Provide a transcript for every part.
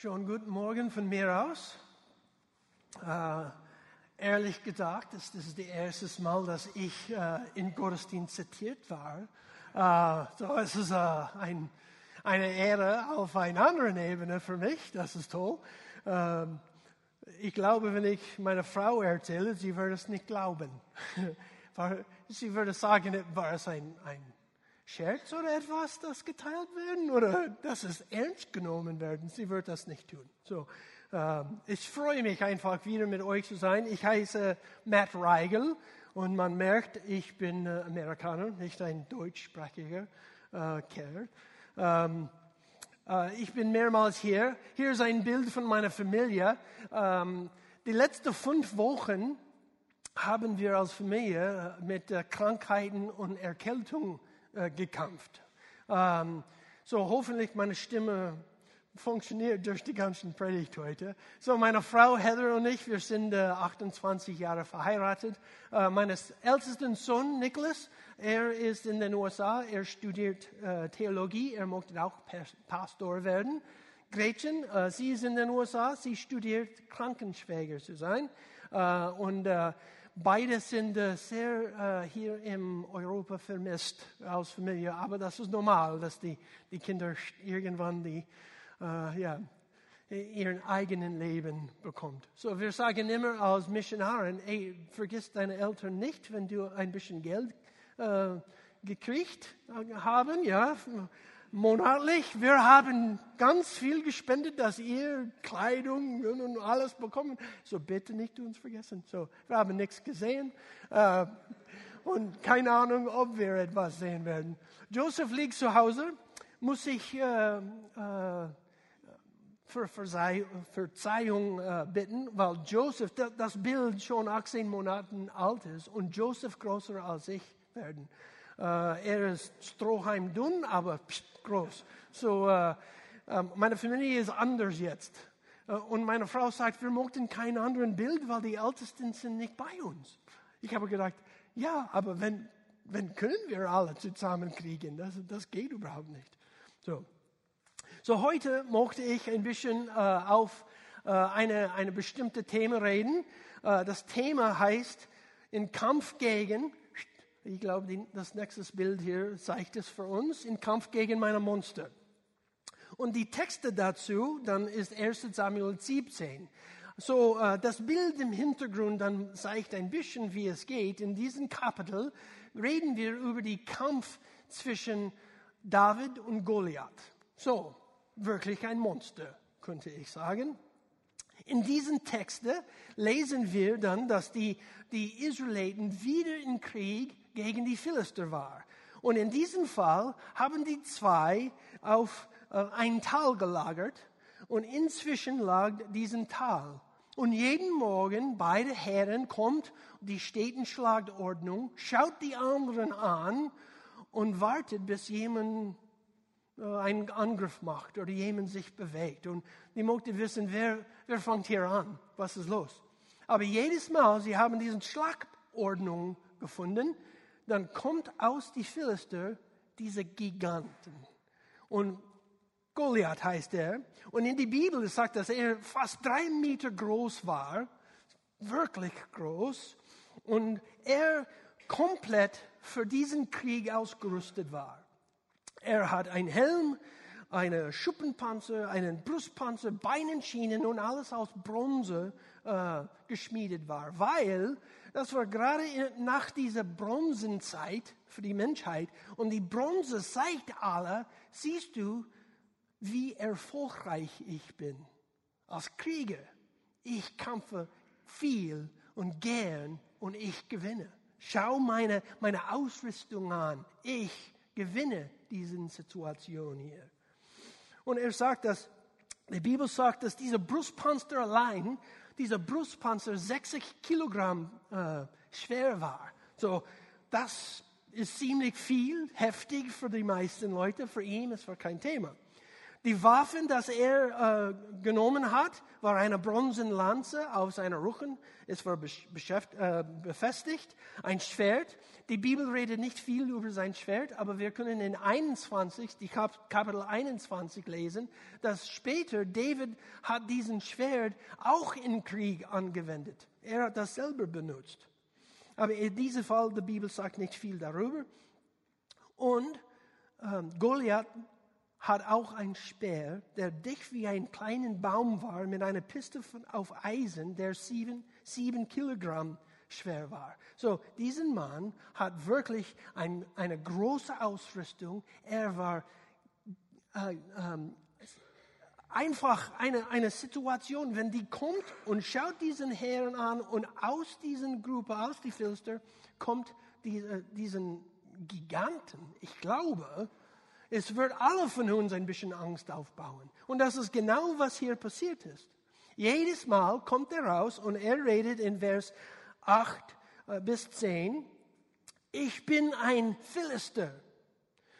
Schon guten Morgen von mir aus. Äh, ehrlich gesagt, das, ist das erste Mal, dass ich äh, in Gottesdienst zitiert war. Äh, so, es ist äh, ein, eine Ehre auf einer anderen Ebene für mich. Das ist toll. Ähm, ich glaube, wenn ich meiner Frau erzähle, sie würde es nicht glauben. sie würde sagen, war es ein, ein Scherz oder etwas, das geteilt werden oder dass es ernst genommen werden. Sie wird das nicht tun. So, ähm, ich freue mich einfach wieder mit euch zu sein. Ich heiße Matt Reigel und man merkt, ich bin äh, Amerikaner, nicht ein deutschsprachiger äh, Kerl. Ähm, äh, ich bin mehrmals hier. Hier ist ein Bild von meiner Familie. Ähm, die letzten fünf Wochen haben wir als Familie mit äh, Krankheiten und Erkältung äh, gekämpft. Ähm, so hoffentlich meine Stimme funktioniert durch die ganzen Predigt heute. So meine Frau Heather und ich, wir sind äh, 28 Jahre verheiratet. Äh, meines ältesten Sohn Nicholas, er ist in den USA, er studiert äh, Theologie, er möchte auch Pastor werden. Gretchen, äh, sie ist in den USA, sie studiert Krankenschwäger zu sein. Äh, und äh, Beide sind äh, sehr äh, hier in Europa vermisst als Familie, aber das ist normal, dass die, die Kinder irgendwann die, äh, ja, ihren eigenen Leben bekommt. So, wir sagen immer als Missionaren, ey, vergiss deine Eltern nicht, wenn du ein bisschen Geld äh, gekriegt haben, ja, monatlich. Wir haben ganz viel gespendet, dass ihr Kleidung und alles bekommen. So bitte nicht uns vergessen. So, wir haben nichts gesehen äh, und keine Ahnung, ob wir etwas sehen werden. Joseph liegt zu Hause, muss sich äh, äh, für Verzeihung äh, bitten, weil Joseph, das Bild schon 18 Monate alt ist und Joseph größer als ich werden. Uh, er ist Strohheim dünn, aber pst, groß. So, uh, um, meine Familie ist anders jetzt. Uh, und meine Frau sagt, wir möchten kein anderes Bild, weil die Ältesten sind nicht bei uns. Ich habe gedacht, ja, aber wenn, wenn können wir alle zusammenkriegen? Das, das geht überhaupt nicht. So, so heute möchte ich ein bisschen auf eine, eine bestimmte Thema reden. das Thema heißt, in Kampf gegen ich glaube, das nächste Bild hier zeigt es für uns, im Kampf gegen meine Monster. Und die Texte dazu, dann ist 1 Samuel 17. So, äh, das Bild im Hintergrund dann zeigt ein bisschen, wie es geht. In diesem Kapitel reden wir über den Kampf zwischen David und Goliath. So, wirklich ein Monster, könnte ich sagen. In diesen Texten lesen wir dann, dass die, die Israeliten wieder im Krieg gegen die Philister war. Und in diesem Fall haben die zwei auf äh, ein Tal gelagert und inzwischen lag diesen Tal. Und jeden Morgen beide Herren kommt die Städtenschlagordnung, schaut die anderen an und wartet, bis jemand einen Angriff macht oder jemand sich bewegt. Und die möchte wissen, wer, wer fängt hier an? Was ist los? Aber jedes Mal, sie haben diesen Schlagordnung gefunden, dann kommt aus die Philister diese Giganten. Und Goliath heißt er. Und in die Bibel sagt, dass er fast drei Meter groß war, wirklich groß, und er komplett für diesen Krieg ausgerüstet war. Er hat einen Helm, einen Schuppenpanzer, einen Brustpanzer, Beinenschienen und alles aus Bronze äh, geschmiedet war, weil das war gerade nach dieser Bronzenzeit für die Menschheit. Und die Bronze zeigt alle, siehst du, wie erfolgreich ich bin als Krieger. Ich kämpfe viel und gern und ich gewinne. Schau meine, meine Ausrüstung an. Ich gewinne diese Situation hier. Und er sagt, dass die Bibel sagt, dass dieser Brustpanzer allein dieser Brustpanzer 60 Kilogramm äh, schwer war. So, das ist ziemlich viel, heftig für die meisten Leute. Für ihn es kein Thema. Die Waffen, das er äh, genommen hat, war eine bronzene Lanze auf seiner Rücken. Es war äh, befestigt, ein Schwert. Die Bibel redet nicht viel über sein Schwert, aber wir können in 21, die Kap Kapitel 21 lesen, dass später David hat diesen Schwert auch im Krieg angewendet. Er hat das selber benutzt. Aber in diesem Fall, die Bibel sagt nicht viel darüber. Und ähm, Goliath hat auch ein Speer, der dicht wie ein kleiner Baum war, mit einer Piste auf Eisen, der sieben, sieben Kilogramm schwer war. So, diesen Mann hat wirklich ein, eine große Ausrüstung. Er war äh, ähm, einfach eine, eine Situation, wenn die kommt und schaut diesen Herrn an und aus diesen Gruppe, aus die Philister, kommt die, äh, diesen Giganten. Ich glaube, es wird alle von uns ein bisschen Angst aufbauen. Und das ist genau, was hier passiert ist. Jedes Mal kommt er raus und er redet in Vers 8 äh, bis 10, ich bin ein Philister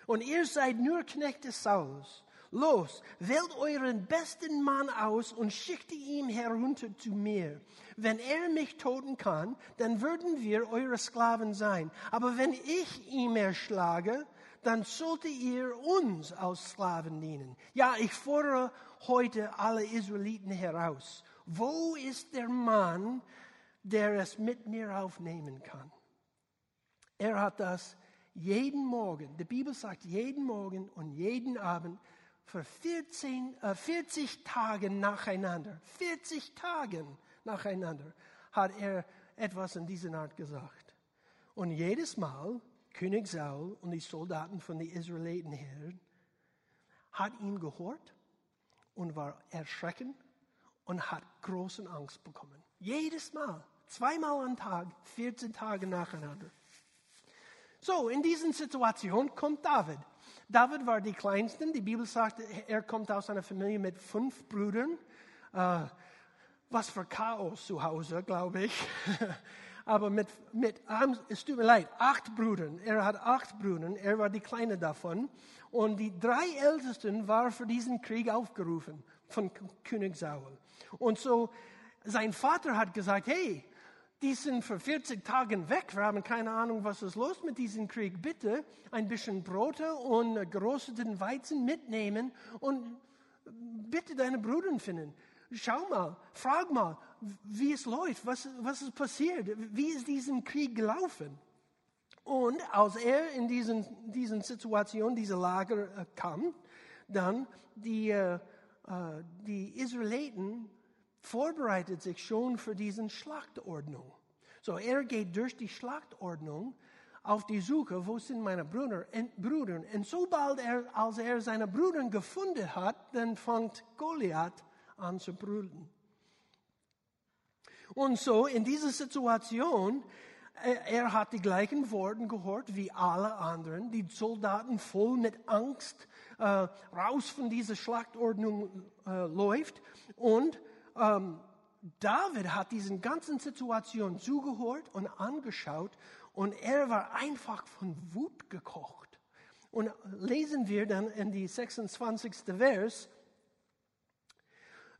und ihr seid nur Knechte Saulus. Los, wählt euren besten Mann aus und schickt ihn herunter zu mir. Wenn er mich toten kann, dann würden wir eure Sklaven sein. Aber wenn ich ihn erschlage, dann sollte ihr uns als Sklaven dienen. Ja, ich fordere heute alle Israeliten heraus. Wo ist der Mann, der es mit mir aufnehmen kann? Er hat das jeden Morgen, die Bibel sagt jeden Morgen und jeden Abend für 14, äh, 40 Tage nacheinander, 40 Tagen nacheinander hat er etwas in dieser Art gesagt. Und jedes Mal König Saul und die Soldaten von den Israeliten her hat ihn gehört und war erschrecken und hat großen Angst bekommen. Jedes Mal, zweimal am Tag, 14 Tage nacheinander. So, in diesen Situation kommt David. David war die Kleinsten. Die Bibel sagt, er kommt aus einer Familie mit fünf Brüdern. Äh, was für Chaos zu Hause, glaube ich. aber mit, mit, es tut mir leid, acht Brüdern. Er hat acht Brüder, er war die Kleine davon. Und die drei Ältesten waren für diesen Krieg aufgerufen von König Saul. Und so, sein Vater hat gesagt, hey, die sind für 40 Tage weg. Wir haben keine Ahnung, was ist los mit diesem Krieg. Bitte ein bisschen Brote und gerösteten Weizen mitnehmen und bitte deine Brüder finden. Schau mal, frag mal, wie es läuft, was, was ist passiert, wie ist diesen Krieg gelaufen. Und als er in diesen, diesen Situation, diese Lager äh, kam, dann die, äh, äh, die Israeliten vorbereitet sich schon für diesen Schlachtordnung. So, er geht durch die Schlachtordnung auf die Suche, wo sind meine Brüder? Und, Brüder. und sobald er, als er seine Brüder gefunden hat, dann fängt Goliath an zu brüllen. Und so in dieser Situation, äh, er hat die gleichen Worte gehört wie alle anderen. Die Soldaten voll mit Angst äh, raus von dieser Schlachtordnung äh, läuft. Und ähm, David hat diesen ganzen Situation zugehört und angeschaut und er war einfach von Wut gekocht. Und lesen wir dann in die 26. Vers,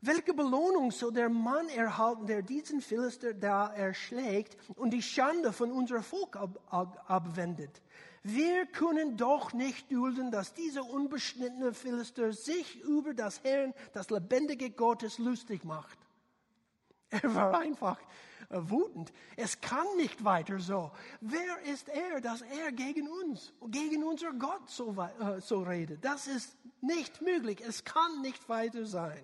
welche Belohnung soll der Mann erhalten, der diesen Philister da erschlägt und die Schande von unserem Volk ab, ab, abwendet? Wir können doch nicht dulden, dass dieser unbeschnittene Philister sich über das Herrn, das lebendige Gottes, lustig macht. Er war einfach äh, wutend. Es kann nicht weiter so. Wer ist er, dass er gegen uns, gegen unser Gott so, äh, so redet? Das ist nicht möglich. Es kann nicht weiter sein.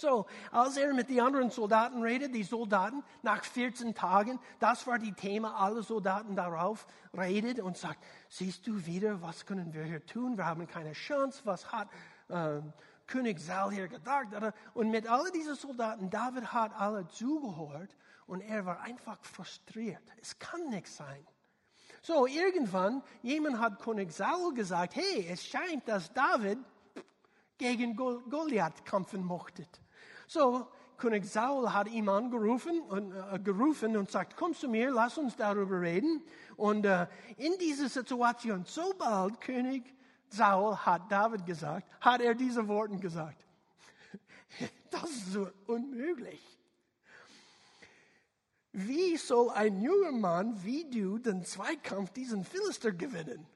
So, als er mit den anderen Soldaten redet, die Soldaten nach 14 Tagen, das war die Thema, alle Soldaten darauf redet und sagt, siehst du wieder, was können wir hier tun? Wir haben keine Chance, was hat äh, König Saul hier gedacht? Und mit all diesen Soldaten, David hat alle zugehört und er war einfach frustriert. Es kann nicht sein. So, irgendwann, jemand hat König Saul gesagt, hey, es scheint, dass David gegen Goliath kämpfen mochte. So, König Saul hat ihn angerufen und, äh, gerufen und sagt, komm zu mir, lass uns darüber reden. Und äh, in dieser Situation, sobald König Saul hat David gesagt, hat er diese Worte gesagt. Das ist so unmöglich. Wie soll ein junger Mann wie du den Zweikampf diesen Philister gewinnen?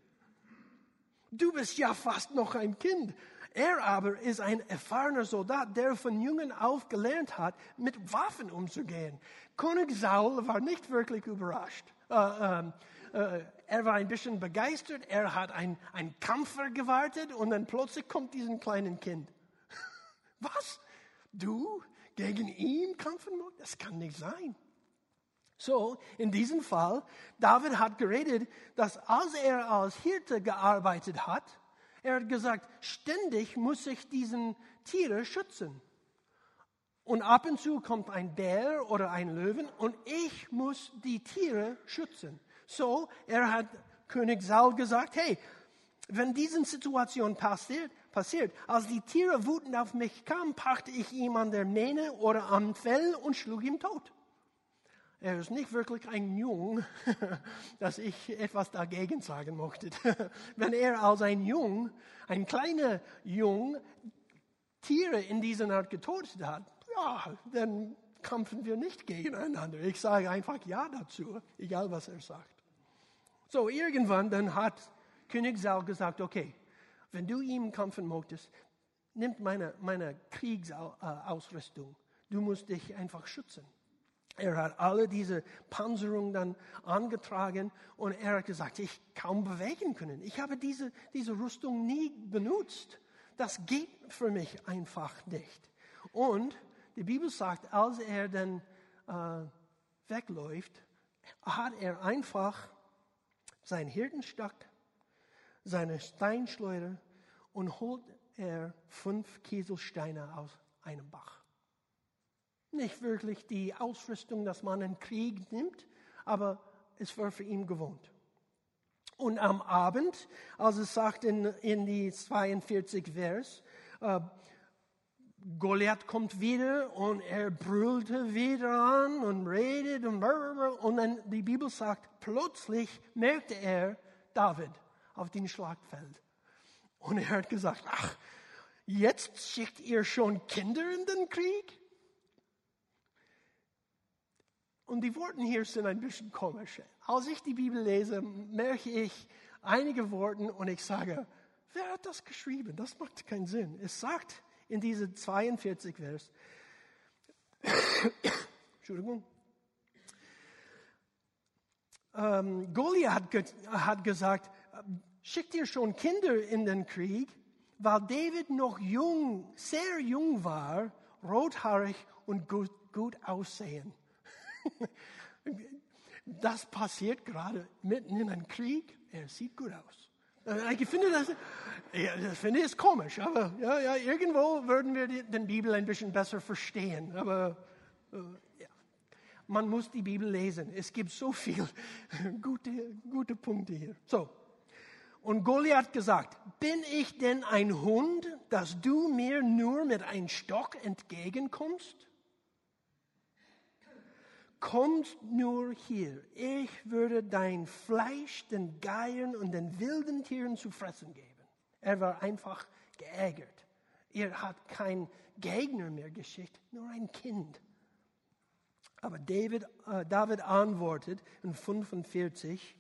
Du bist ja fast noch ein Kind. Er aber ist ein erfahrener Soldat, der von Jungen auf gelernt hat, mit Waffen umzugehen. König Saul war nicht wirklich überrascht. Äh, äh, äh, er war ein bisschen begeistert. Er hat einen Kampfer gewartet und dann plötzlich kommt dieses kleine Kind. Was? Du gegen ihn kämpfen musst? Das kann nicht sein. So, in diesem Fall, David hat geredet, dass als er als Hirte gearbeitet hat, er hat gesagt, ständig muss ich diesen Tiere schützen. Und ab und zu kommt ein Bär oder ein Löwen und ich muss die Tiere schützen. So, er hat König Saul gesagt, hey, wenn diese Situation passiert, passiert, als die Tiere wütend auf mich kamen, packte ich ihm an der Mähne oder am Fell und schlug ihn tot. Er ist nicht wirklich ein Jung, dass ich etwas dagegen sagen möchte. Wenn er als ein Jung, ein kleiner Jung, Tiere in dieser Art getötet hat, ja, dann kämpfen wir nicht gegeneinander. Ich sage einfach Ja dazu, egal was er sagt. So, irgendwann dann hat König Saul gesagt, okay, wenn du ihm kämpfen möchtest, nimm meine, meine Kriegsausrüstung. Du musst dich einfach schützen. Er hat alle diese Panzerung dann angetragen und er hat gesagt, ich kaum bewegen können. Ich habe diese, diese Rüstung nie benutzt. Das geht für mich einfach nicht. Und die Bibel sagt, als er dann äh, wegläuft, hat er einfach seinen Hirtenstock, seine Steinschleuder und holt er fünf Kieselsteine aus einem Bach. Nicht wirklich die Ausrüstung, dass man einen Krieg nimmt, aber es war für ihn gewohnt. Und am Abend, als es sagt in, in die 42 Vers, äh, Goliath kommt wieder und er brüllte wieder an und redet und und dann die Bibel sagt, plötzlich merkte er David auf dem Schlagfeld. Und er hat gesagt, ach, jetzt schickt ihr schon Kinder in den Krieg? Und die Worte hier sind ein bisschen komisch. Als ich die Bibel lese, merke ich einige Worte und ich sage, wer hat das geschrieben? Das macht keinen Sinn. Es sagt in diese 42 Vers, Entschuldigung, ähm, Goliath hat, ge hat gesagt, schickt ihr schon Kinder in den Krieg, weil David noch jung, sehr jung war, rothaarig und gut, gut aussehen. Das passiert gerade mitten in einem Krieg. Er sieht gut aus. Äh, ich finde das, das finde ich komisch, aber ja, ja, irgendwo würden wir die, die Bibel ein bisschen besser verstehen. Aber äh, ja. man muss die Bibel lesen. Es gibt so viele gute, gute Punkte hier. So. Und Goliath gesagt, bin ich denn ein Hund, dass du mir nur mit einem Stock entgegenkommst? Kommst nur hier. Ich würde dein Fleisch den Geiern und den wilden Tieren zu fressen geben. Er war einfach geärgert. Er hat kein Gegner mehr geschickt, nur ein Kind. Aber David, äh, David antwortet in 45,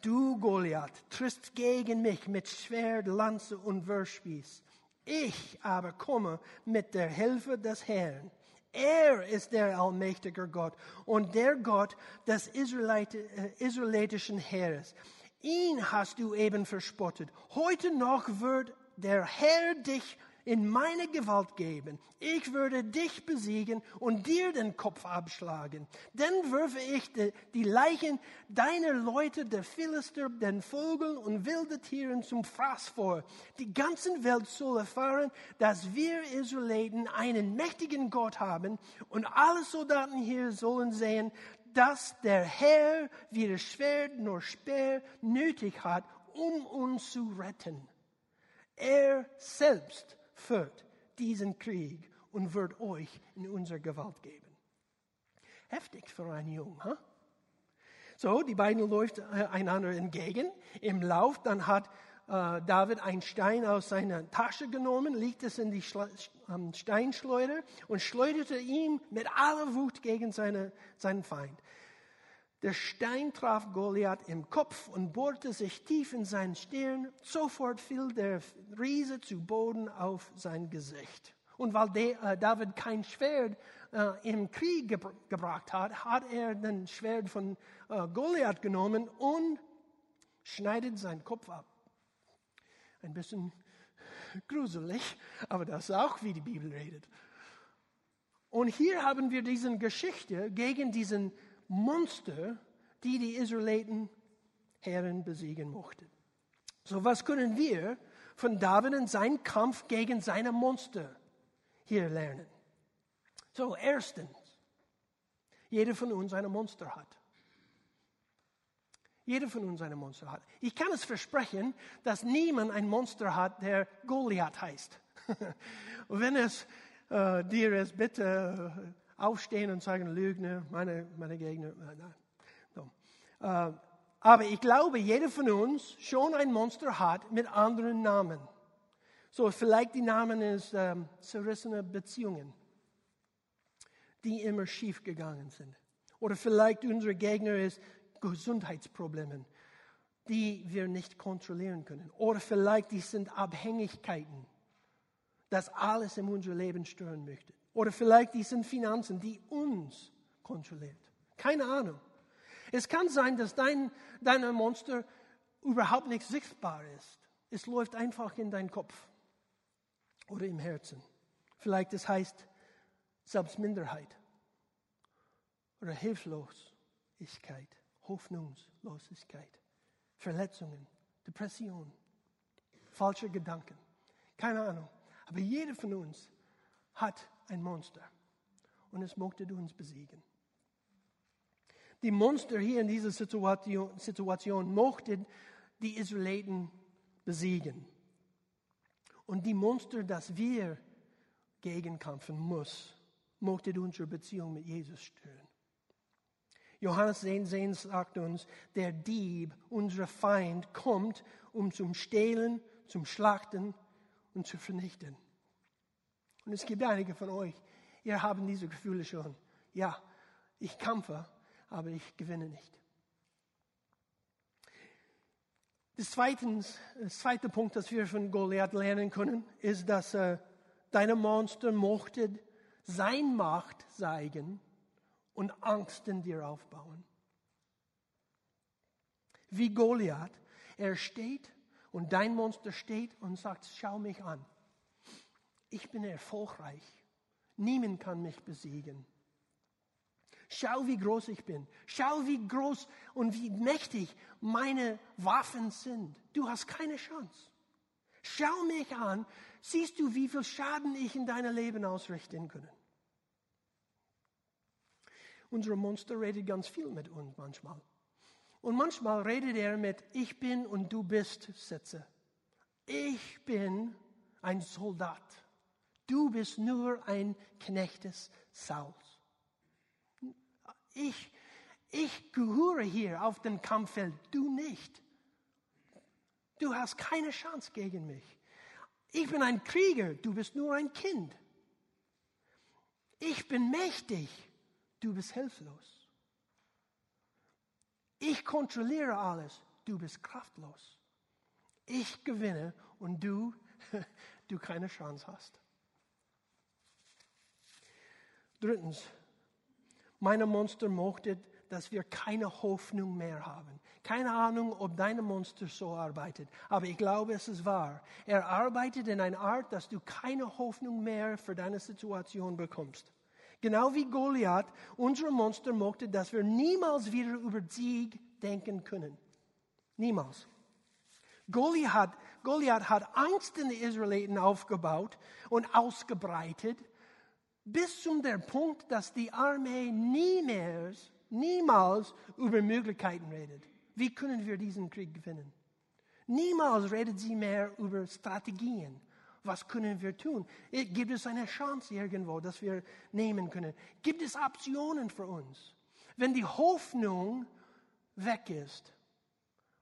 Du Goliath trittst gegen mich mit Schwert, Lanze und Würspieß. Ich aber komme mit der Hilfe des Herrn er ist der allmächtige Gott und der Gott des äh, israelitischen Heeres. Ihn hast du eben verspottet. Heute noch wird der Herr dich in meine Gewalt geben. Ich würde dich besiegen und dir den Kopf abschlagen. Dann würfe ich die Leichen deiner Leute, der Philister, den Vögeln und wilden Tieren zum Fraß vor. Die ganze Welt soll erfahren, dass wir Israeliten einen mächtigen Gott haben und alle Soldaten hier sollen sehen, dass der Herr weder Schwert noch Speer nötig hat, um uns zu retten. Er selbst führt diesen Krieg und wird euch in unsere Gewalt geben. Heftig für einen Jungen, huh? So, die beiden läuft äh, einander entgegen. Im Lauf dann hat äh, David einen Stein aus seiner Tasche genommen, legte es in die Schla ähm, Steinschleuder und schleuderte ihn mit aller Wut gegen seine, seinen Feind. Der Stein traf Goliath im Kopf und bohrte sich tief in seinen Stirn. Sofort fiel der Riese zu Boden auf sein Gesicht. Und weil äh, David kein Schwert äh, im Krieg ge gebracht hat, hat er den Schwert von äh, Goliath genommen und schneidet seinen Kopf ab. Ein bisschen gruselig, aber das ist auch, wie die Bibel redet. Und hier haben wir diese Geschichte gegen diesen Monster, die die Israeliten Herren besiegen mochten. So was können wir von David und seinem Kampf gegen seine Monster hier lernen? So erstens, jeder von uns ein Monster hat. Jeder von uns ein Monster hat. Ich kann es versprechen, dass niemand ein Monster hat, der Goliath heißt. Wenn es äh, dir ist, bitte aufstehen und sagen, Lügner, meine, meine Gegner. Nein. No. Äh, aber ich glaube, jeder von uns schon ein Monster hat mit anderen Namen. So, vielleicht die Namen ist ähm, zerrissene Beziehungen, die immer schief gegangen sind. Oder vielleicht unsere Gegner ist Gesundheitsprobleme, die wir nicht kontrollieren können. Oder vielleicht die sind Abhängigkeiten, das alles in unser Leben stören möchte. Oder vielleicht die sind Finanzen, die uns kontrolliert. Keine Ahnung. Es kann sein, dass dein, dein Monster überhaupt nicht sichtbar ist. Es läuft einfach in deinen Kopf oder im Herzen. Vielleicht das heißt Selbstminderheit oder Hilflosigkeit, Hoffnungslosigkeit, Verletzungen, Depression, falsche Gedanken. Keine Ahnung. Aber jeder von uns hat ein Monster und es möchte uns besiegen. Die Monster hier in dieser Situation, Situation mochten die Israeliten besiegen. Und die Monster, das wir gegenkämpfen muss, mochte unsere Beziehung mit Jesus stören. Johannes 10, 10 sagt uns, der Dieb, unser Feind, kommt, um zum Stehlen, zum Schlachten und zu vernichten. Und es gibt einige von euch, ihr habt diese Gefühle schon. Ja, ich kämpfe, aber ich gewinne nicht. Das zweite, das zweite Punkt, das wir von Goliath lernen können, ist, dass äh, deine Monster mochte sein Macht zeigen und Angst in dir aufbauen. Wie Goliath, er steht und dein Monster steht und sagt, schau mich an ich bin erfolgreich. Niemand kann mich besiegen. Schau, wie groß ich bin. Schau, wie groß und wie mächtig meine Waffen sind. Du hast keine Chance. Schau mich an. Siehst du, wie viel Schaden ich in deinem Leben ausrichten kann? Unser Monster redet ganz viel mit uns manchmal. Und manchmal redet er mit Ich bin und du bist Sätze. Ich bin ein Soldat. Du bist nur ein Knecht des Sauls. Ich, ich gehöre hier auf dem Kampffeld, du nicht. Du hast keine Chance gegen mich. Ich bin ein Krieger, du bist nur ein Kind. Ich bin mächtig, du bist hilflos. Ich kontrolliere alles, du bist kraftlos. Ich gewinne und du, du keine Chance hast. Drittens, meine Monster mochte, dass wir keine Hoffnung mehr haben. Keine Ahnung, ob deine Monster so arbeitet, aber ich glaube, es ist wahr. Er arbeitet in einer Art, dass du keine Hoffnung mehr für deine Situation bekommst. Genau wie Goliath, unsere Monster mochte, dass wir niemals wieder über Sieg denken können. Niemals. Goliath, Goliath hat Angst in den Israeliten aufgebaut und ausgebreitet bis zum der Punkt, dass die Armee nie mehr, niemals über Möglichkeiten redet. Wie können wir diesen Krieg gewinnen? Niemals redet sie mehr über Strategien. Was können wir tun? Gibt es eine Chance irgendwo, dass wir nehmen können? Gibt es Optionen für uns? Wenn die Hoffnung weg ist,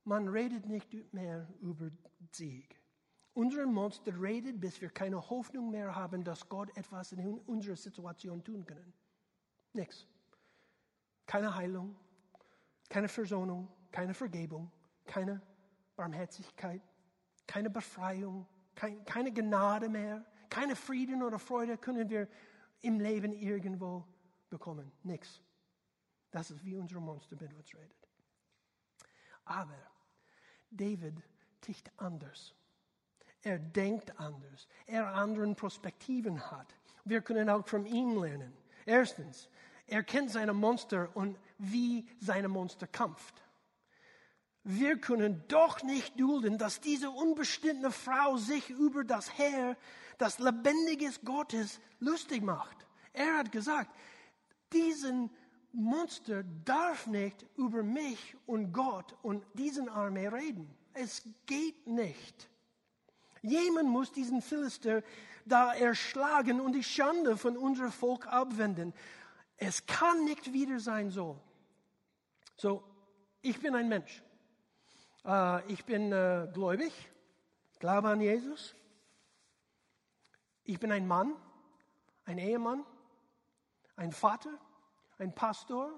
man redet nicht mehr über Sieg. Unser Monster redet, bis wir keine Hoffnung mehr haben, dass Gott etwas in unserer Situation tun kann. Nichts. Keine Heilung, keine Versöhnung, keine Vergebung, keine Barmherzigkeit, keine Befreiung, kein, keine Gnade mehr, keine Frieden oder Freude können wir im Leben irgendwo bekommen. Nichts. Das ist wie unser Monster mit uns redet. Aber David tickt anders. Er denkt anders. Er anderen Perspektiven hat. Wir können auch von ihm lernen. Erstens, er kennt seine Monster und wie seine Monster kämpft. Wir können doch nicht dulden, dass diese unbestimmte Frau sich über das Herr, das lebendige Gottes, lustig macht. Er hat gesagt, diesen Monster darf nicht über mich und Gott und diesen Armee reden. Es geht nicht. Jemand muss diesen Philister da erschlagen und die Schande von unserem Volk abwenden. Es kann nicht wieder sein so. So, ich bin ein Mensch. Uh, ich bin uh, gläubig, glaube an Jesus. Ich bin ein Mann, ein Ehemann, ein Vater, ein Pastor,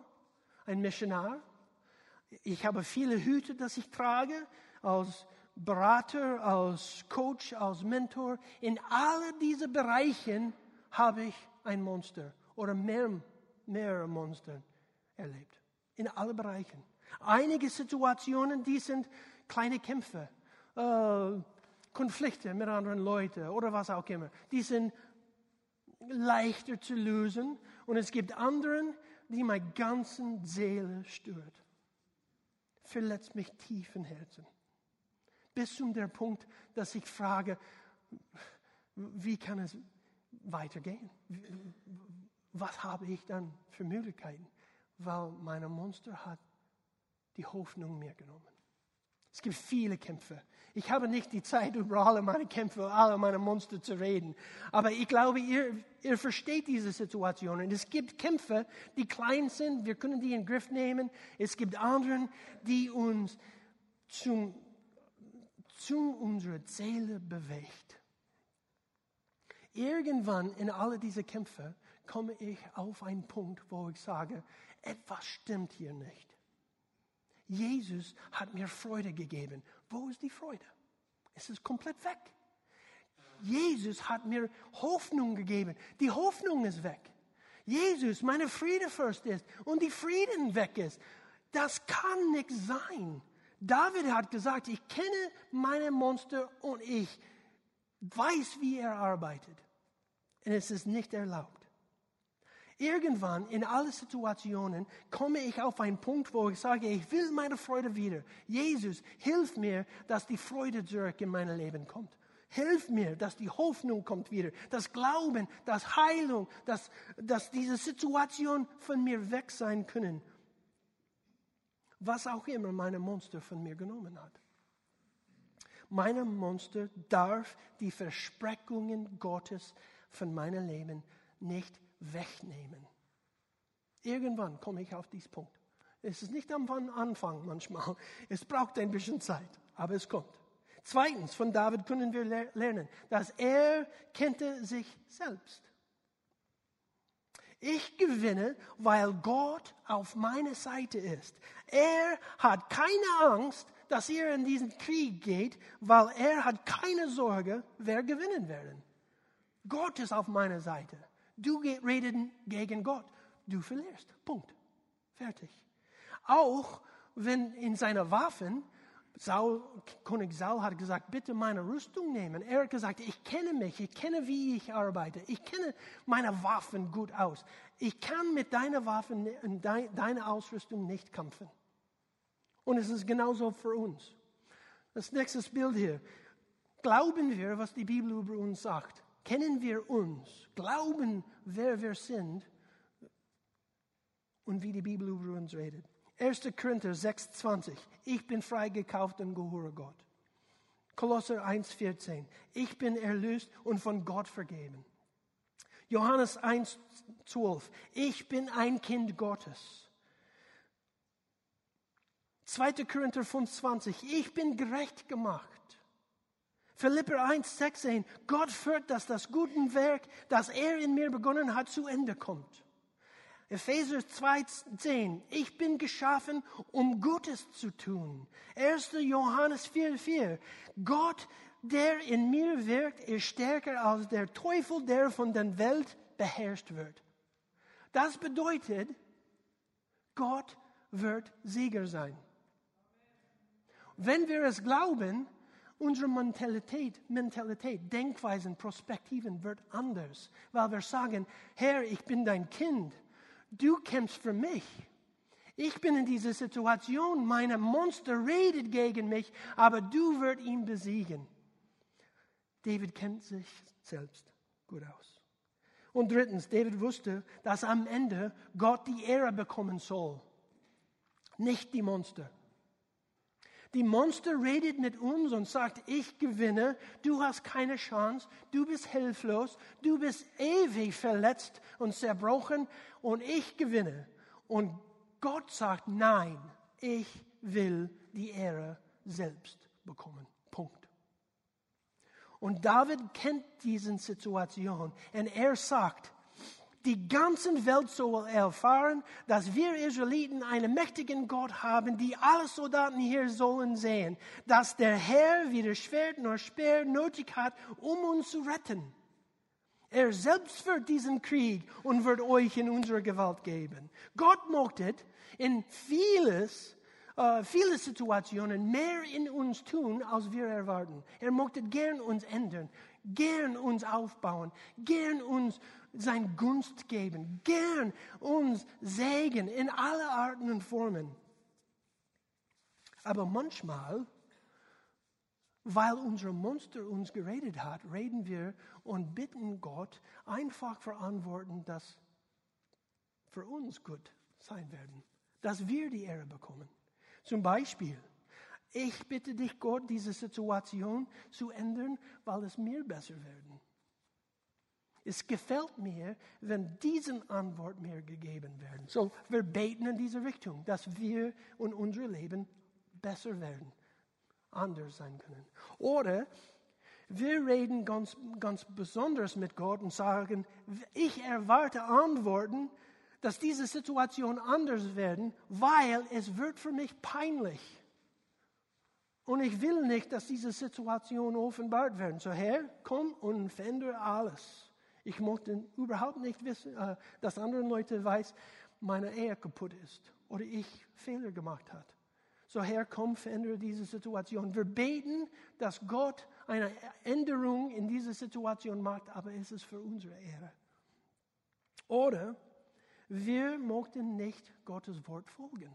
ein Missionar. Ich habe viele Hüte, dass ich trage, als Berater, als Coach, als Mentor. In all diesen Bereichen habe ich ein Monster oder mehr, mehrere Monster erlebt. In allen Bereichen. Einige Situationen, die sind kleine Kämpfe, äh, Konflikte mit anderen Leuten oder was auch immer. Die sind leichter zu lösen. Und es gibt anderen, die meine ganze Seele stört. Verletzt mich tief im Herzen. Bis zu dem Punkt, dass ich frage, wie kann es weitergehen? Was habe ich dann für Möglichkeiten? Weil meine Monster hat die Hoffnung mir genommen. Es gibt viele Kämpfe. Ich habe nicht die Zeit, über alle meine Kämpfe, alle meine Monster zu reden. Aber ich glaube, ihr, ihr versteht diese Situation. Und es gibt Kämpfe, die klein sind. Wir können die in den Griff nehmen. Es gibt andere, die uns zum, zu unserer Seele bewegt. Irgendwann in alle diese Kämpfe komme ich auf einen Punkt, wo ich sage, etwas stimmt hier nicht. Jesus hat mir Freude gegeben. Wo ist die Freude? Es ist komplett weg. Jesus hat mir Hoffnung gegeben. Die Hoffnung ist weg. Jesus, meine Friede first ist und die Frieden weg ist. Das kann nicht sein. David hat gesagt, ich kenne meine Monster und ich weiß, wie er arbeitet. Und es ist nicht erlaubt. Irgendwann in alle Situationen komme ich auf einen Punkt, wo ich sage, ich will meine Freude wieder. Jesus, hilf mir, dass die Freude zurück in mein Leben kommt. Hilf mir, dass die Hoffnung kommt wieder, das Glauben, das Heilung, dass, dass diese Situation von mir weg sein können. Was auch immer meine Monster von mir genommen hat. Meine Monster darf die Versprechungen Gottes von meinem Leben nicht wegnehmen. Irgendwann komme ich auf diesen Punkt. Es ist nicht am Anfang manchmal. Es braucht ein bisschen Zeit, aber es kommt. Zweitens, von David können wir lernen, dass er kannte sich selbst. Ich gewinne, weil Gott auf meiner Seite ist. Er hat keine Angst, dass er in diesen Krieg geht, weil er hat keine Sorge, wer gewinnen werden. Gott ist auf meiner Seite. Du redest gegen Gott. Du verlierst. Punkt. Fertig. Auch wenn in seiner Waffen, Saul, König Saul hat gesagt, bitte meine Rüstung nehmen. Er hat gesagt, ich kenne mich, ich kenne, wie ich arbeite, ich kenne meine Waffen gut aus. Ich kann mit deiner Waffen und deiner Ausrüstung nicht kämpfen. Und es ist genauso für uns. Das nächste Bild hier. Glauben wir, was die Bibel über uns sagt? kennen wir uns, glauben, wer wir sind und wie die Bibel über uns redet. 1. Korinther 6,20. Ich bin freigekauft und gehöre Gott. Kolosser 1,14. Ich bin erlöst und von Gott vergeben. Johannes 1,12. Ich bin ein Kind Gottes. 2. Korinther 5,20. Ich bin gerecht gemacht. Philipper 1, 16. Gott führt, dass das gute Werk, das er in mir begonnen hat, zu Ende kommt. Epheser 2, 10. Ich bin geschaffen, um Gutes zu tun. 1. Johannes 4, 4. Gott, der in mir wirkt, ist stärker als der Teufel, der von der Welt beherrscht wird. Das bedeutet, Gott wird Sieger sein. Wenn wir es glauben, unsere Mentalität, Mentalität, Denkweisen, Perspektiven wird anders, weil wir sagen, Herr, ich bin dein Kind, du kämpfst für mich. Ich bin in dieser Situation, meine Monster redet gegen mich, aber du wirst ihn besiegen. David kennt sich selbst gut aus. Und drittens, David wusste, dass am Ende Gott die Ehre bekommen soll, nicht die Monster. Die Monster redet mit uns und sagt, ich gewinne, du hast keine Chance, du bist hilflos, du bist ewig verletzt und zerbrochen und ich gewinne. Und Gott sagt, nein, ich will die Ehre selbst bekommen. Punkt. Und David kennt diese Situation und er sagt, die ganze Welt soll erfahren, dass wir Israeliten einen mächtigen Gott haben, die alle Soldaten hier sollen sehen, dass der Herr weder Schwert noch Speer nötig hat, um uns zu retten. Er selbst führt diesen Krieg und wird euch in unsere Gewalt geben. Gott mochte in vieles, äh, viele Situationen mehr in uns tun, als wir erwarten. Er mochte gern uns ändern, gern uns aufbauen, gern uns sein Gunst geben, gern uns Segen in alle Arten und Formen. Aber manchmal, weil unser Monster uns geredet hat, reden wir und bitten Gott einfach verantworten, dass für uns gut sein werden, dass wir die Ehre bekommen. Zum Beispiel, ich bitte dich, Gott, diese Situation zu ändern, weil es mir besser werden. Es gefällt mir, wenn diese Antwort mir gegeben werden. So, wir beten in diese Richtung, dass wir und unser Leben besser werden, anders sein können. Oder wir reden ganz, ganz besonders mit Gott und sagen, ich erwarte Antworten, dass diese Situation anders werden, weil es wird für mich peinlich. Und ich will nicht, dass diese Situation offenbart werden. So Herr, komm und verändere alles. Ich möchte überhaupt nicht wissen, äh, dass andere Leute weiß, meine Ehe kaputt ist oder ich Fehler gemacht habe. So Herr, komm, verändere diese Situation. Wir beten, dass Gott eine Änderung in diese Situation macht, aber es ist für unsere Ehre. Oder wir möchten nicht Gottes Wort folgen.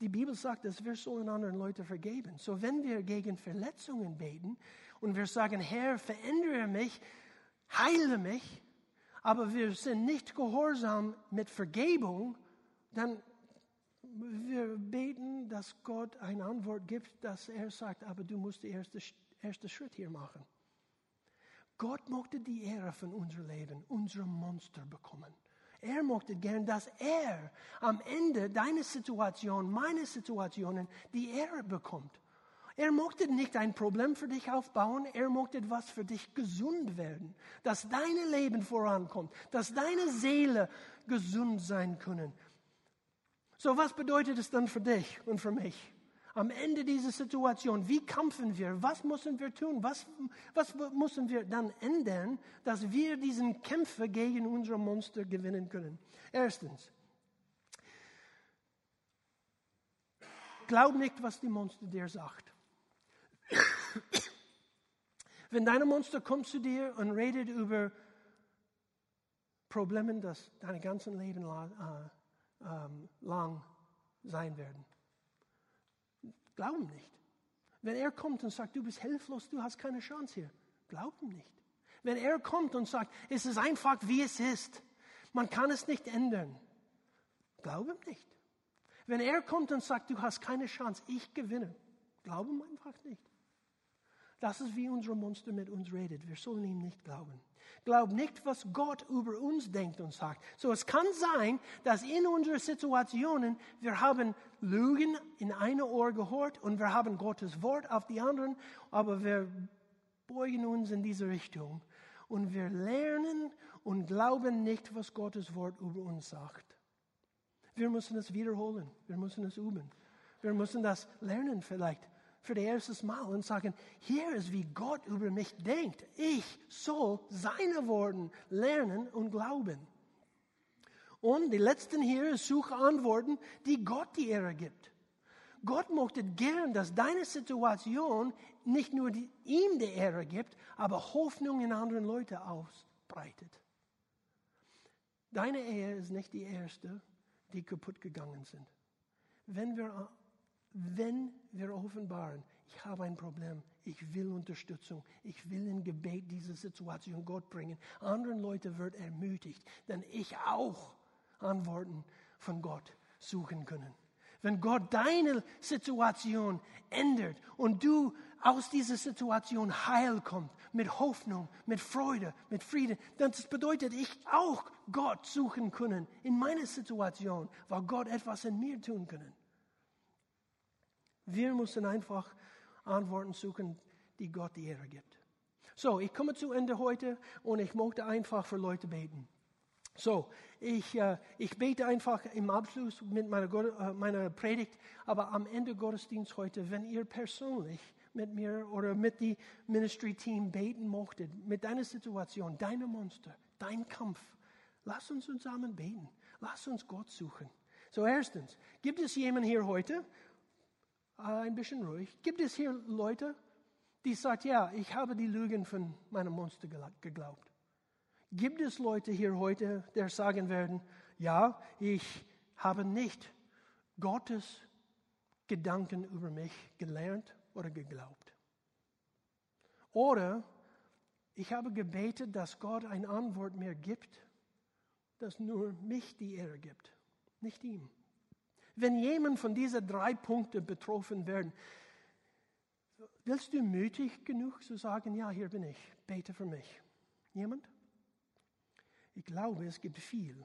Die Bibel sagt, dass wir sollen anderen Leute vergeben. So wenn wir gegen Verletzungen beten, und wir sagen, Herr, verändere mich, heile mich, aber wir sind nicht gehorsam mit Vergebung, dann wir beten, dass Gott eine Antwort gibt, dass er sagt, aber du musst den ersten erste Schritt hier machen. Gott möchte die Ehre von unserem Leben, unser Monster bekommen. Er möchte gern, dass er am Ende deiner Situation, meiner Situationen, die Ehre bekommt. Er möchte nicht ein Problem für dich aufbauen, er möchte etwas für dich gesund werden, dass dein Leben vorankommt, dass deine Seele gesund sein können. So, was bedeutet es dann für dich und für mich? Am Ende dieser Situation, wie kämpfen wir? Was müssen wir tun? Was, was müssen wir dann ändern, dass wir diesen Kämpfe gegen unsere Monster gewinnen können? Erstens, glaub nicht, was die Monster dir sagt. Wenn deine Monster kommt zu dir und redet über Probleme, das dein ganzes Leben lang, äh, ähm, lang sein werden, glaub ihm nicht. Wenn er kommt und sagt, du bist hilflos, du hast keine Chance hier, glaub ihm nicht. Wenn er kommt und sagt, es ist einfach, wie es ist, man kann es nicht ändern, glaub ihm nicht. Wenn er kommt und sagt, du hast keine Chance, ich gewinne, glaub ihm einfach nicht. Das ist, wie unser Monster mit uns redet. Wir sollen ihm nicht glauben. Glaub nicht, was Gott über uns denkt und sagt. So, es kann sein, dass in unseren Situationen wir haben Lügen in eine Ohr gehört und wir haben Gottes Wort auf die anderen, aber wir beugen uns in diese Richtung und wir lernen und glauben nicht, was Gottes Wort über uns sagt. Wir müssen es wiederholen. Wir müssen es üben. Wir müssen das lernen vielleicht für das erste Mal und sagen, hier ist, wie Gott über mich denkt. Ich soll seine Worte lernen und glauben. Und die letzten hier ist suche Antworten, die Gott die Ehre gibt. Gott möchte gern, dass deine Situation nicht nur die, ihm die Ehre gibt, aber Hoffnung in anderen Leute ausbreitet. Deine Ehe ist nicht die erste, die kaputt gegangen sind. Wenn wir wenn wir offenbaren, ich habe ein Problem, ich will Unterstützung, ich will in Gebet diese Situation Gott bringen, anderen Leute wird ermutigt, denn ich auch Antworten von Gott suchen können. Wenn Gott deine Situation ändert und du aus dieser Situation heil kommt, mit Hoffnung, mit Freude, mit Frieden, dann das bedeutet, ich auch Gott suchen können in meiner Situation, weil Gott etwas in mir tun können. Wir müssen einfach Antworten suchen, die Gott die Ehre gibt. So, ich komme zu Ende heute und ich möchte einfach für Leute beten. So, ich, äh, ich bete einfach im Abschluss mit meiner, äh, meiner Predigt, aber am Ende Gottesdienst heute, wenn ihr persönlich mit mir oder mit dem Ministry-Team beten möchtet, mit deiner Situation, deinem Monster, dein Kampf, lass uns zusammen beten. Lass uns Gott suchen. So, erstens, gibt es jemanden hier heute, ein bisschen ruhig. Gibt es hier Leute, die sagen, ja, ich habe die Lügen von meinem Monster geglaubt? Gibt es Leute hier heute, die sagen werden, ja, ich habe nicht Gottes Gedanken über mich gelernt oder geglaubt? Oder ich habe gebetet, dass Gott eine Antwort mir gibt, das nur mich die Ehre gibt, nicht ihm. Wenn jemand von diesen drei Punkten betroffen werden, willst du mutig genug zu sagen, ja, hier bin ich, bete für mich? Jemand? Ich glaube, es gibt viel.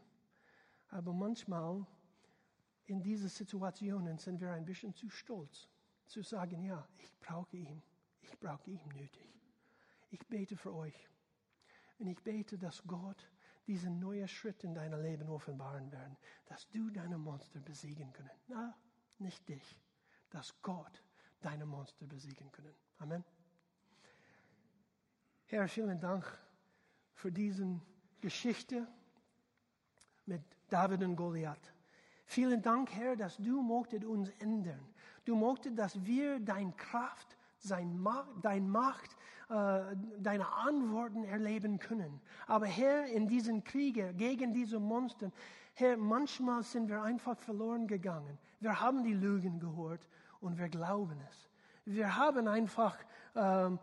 Aber manchmal in diesen Situationen sind wir ein bisschen zu stolz, zu sagen, ja, ich brauche ihn, ich brauche ihn nötig. Ich bete für euch. Und ich bete, dass Gott diesen neuen Schritt in deinem Leben offenbaren werden, dass du deine Monster besiegen können. Na, nicht dich, dass Gott deine Monster besiegen können. Amen. Herr, vielen Dank für diese Geschichte mit David und Goliath. Vielen Dank, Herr, dass du mochtet uns ändern. Du mochtest, dass wir deine Kraft, deine Macht, äh, deine Antworten erleben können. Aber Herr, in diesen Kriegen gegen diese Monster, Herr, manchmal sind wir einfach verloren gegangen. Wir haben die Lügen gehört und wir glauben es. Wir haben einfach ähm,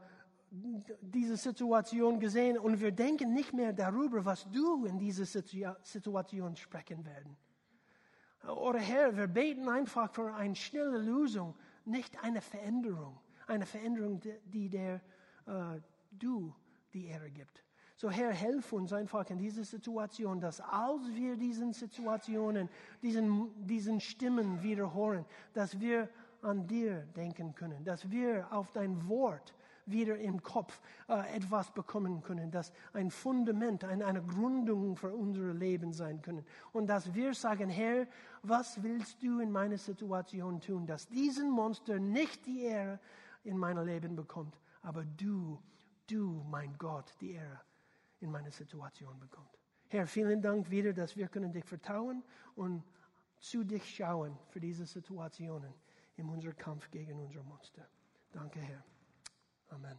diese Situation gesehen und wir denken nicht mehr darüber, was du in dieser Situation sprechen werden. Oder Herr, wir beten einfach für eine schnelle Lösung, nicht eine Veränderung. Eine Veränderung, die der äh, du die Ehre gibt. So Herr, helf uns einfach in dieser Situation, dass als wir diesen Situationen, diesen, diesen Stimmen wiederholen, dass wir an dir denken können, dass wir auf dein Wort wieder im Kopf äh, etwas bekommen können, dass ein Fundament, eine, eine Gründung für unser Leben sein können. Und dass wir sagen, Herr, was willst du in meiner Situation tun, dass diesen Monster nicht die Ehre in meinem Leben bekommt, aber du, du, mein Gott, die Ehre in meiner Situation bekommt. Herr, vielen Dank wieder, dass wir können dich vertrauen und zu dich schauen für diese Situationen in unserem Kampf gegen unser Monster. Danke, Herr. Amen.